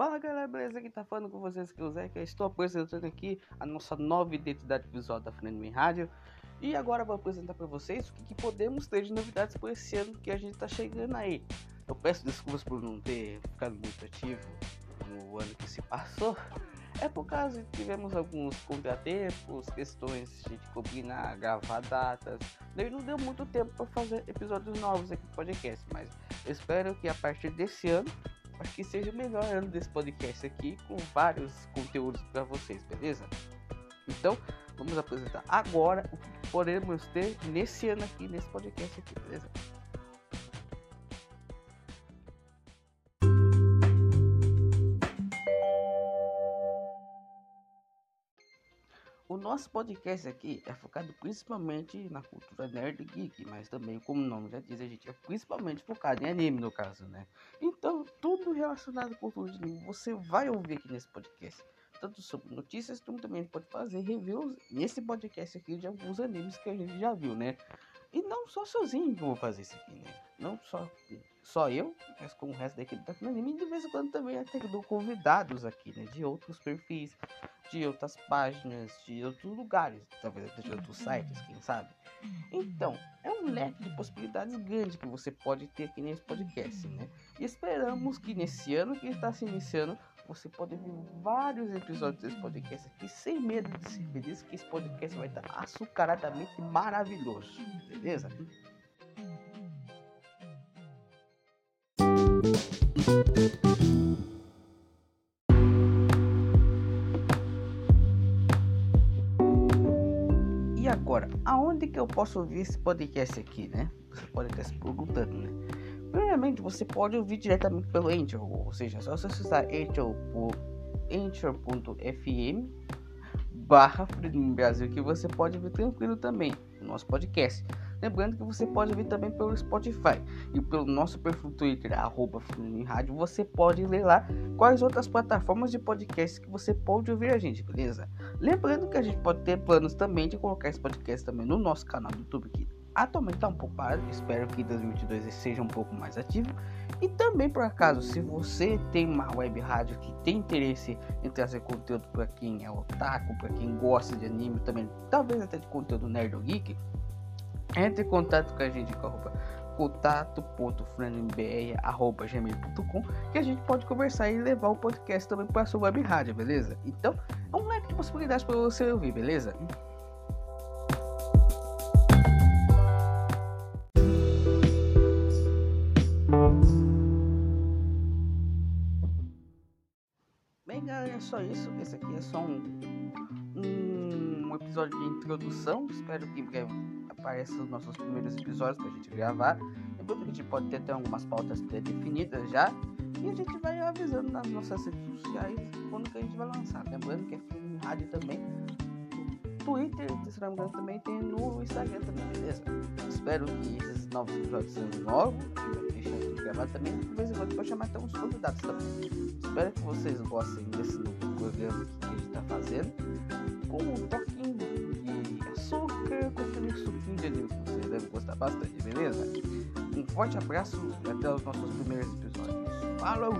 Fala galera, beleza? Aqui tá falando com vocês que o Zé, que eu estou apresentando aqui a nossa nova identidade visual da Frenemy Rádio. E agora vou apresentar para vocês o que, que, podemos ter de novidades por esse ano que a gente tá chegando aí. Eu peço desculpas por não ter ficado muito ativo no ano que se passou. É por causa que tivemos alguns contratempos, questões de combinar, gravar datas. Daí não deu muito tempo para fazer episódios novos aqui do podcast, mas espero que a partir desse ano acho que seja o melhor ano desse podcast aqui com vários conteúdos para vocês, beleza? Então, vamos apresentar agora o que podemos ter nesse ano aqui, nesse podcast aqui, beleza? O nosso podcast aqui é focado principalmente na cultura nerd geek, mas também, como o nome já diz, a gente é principalmente focado em anime, no caso, né? Então, tudo relacionado com cultura de anime você vai ouvir aqui nesse podcast. Tanto sobre notícias, como também pode fazer reviews nesse podcast aqui de alguns animes que a gente já viu, né? E não só sozinho que eu vou fazer isso aqui, né? Não só, só eu, mas com o resto da equipe da Anime. E de vez em quando também até dou convidados aqui, né? De outros perfis, de outras páginas, de outros lugares, talvez de outros sites, quem sabe. Então, é um leque de possibilidades grande que você pode ter aqui nesse podcast, né? E esperamos que nesse ano que está se iniciando, você pode ver vários episódios desse podcast aqui sem medo de ser feliz, que esse podcast vai estar açucaradamente maravilhoso, beleza? Agora, aonde que eu posso ouvir esse podcast aqui, né? Você pode estar se perguntando, né? Primeiramente, você pode ouvir diretamente pelo Anchor, ou seja, é só você acessar anchor.fm barra Brasil que você pode ouvir tranquilo também no nosso podcast. Lembrando que você pode ouvir também pelo Spotify e pelo nosso perfil Twitter, arroba Rádio, você pode ler lá quais outras plataformas de podcast que você pode ouvir a gente, beleza? Lembrando que a gente pode ter planos também de colocar esse podcast também no nosso canal do YouTube, que atualmente está um pouco parado, espero que 2022 seja um pouco mais ativo. E também, por acaso, se você tem uma web rádio que tem interesse em trazer conteúdo para quem é otaku, para quem gosta de anime, também talvez até de conteúdo nerd ou geek, entre em contato com a gente com contato.franembr.gmail.com que a gente pode conversar e levar o podcast também para sua web rádio, beleza? Então, é um leque de possibilidades para você ouvir, beleza? Bem, galera, é só isso. Esse aqui é só um, um episódio de introdução. Espero que em breve apareçam os nossos primeiros episódios pra gente gravar. Que a gente pode ter até algumas pautas pré-definidas já. E a gente vai avisando nas nossas redes sociais quando que a gente vai lançar. Lembrando que é filme rádio também. Twitter, não me engano, também tem no Instagram também, beleza? Espero que esses novos episódios sejam novos. E deixar de gravar também. De vez em quando pode chamar até uns convidados também. Espero que vocês gostem desse novo programa que a gente está fazendo. Bastante, beleza? Um forte abraço e até os nossos primeiros episódios. Falou!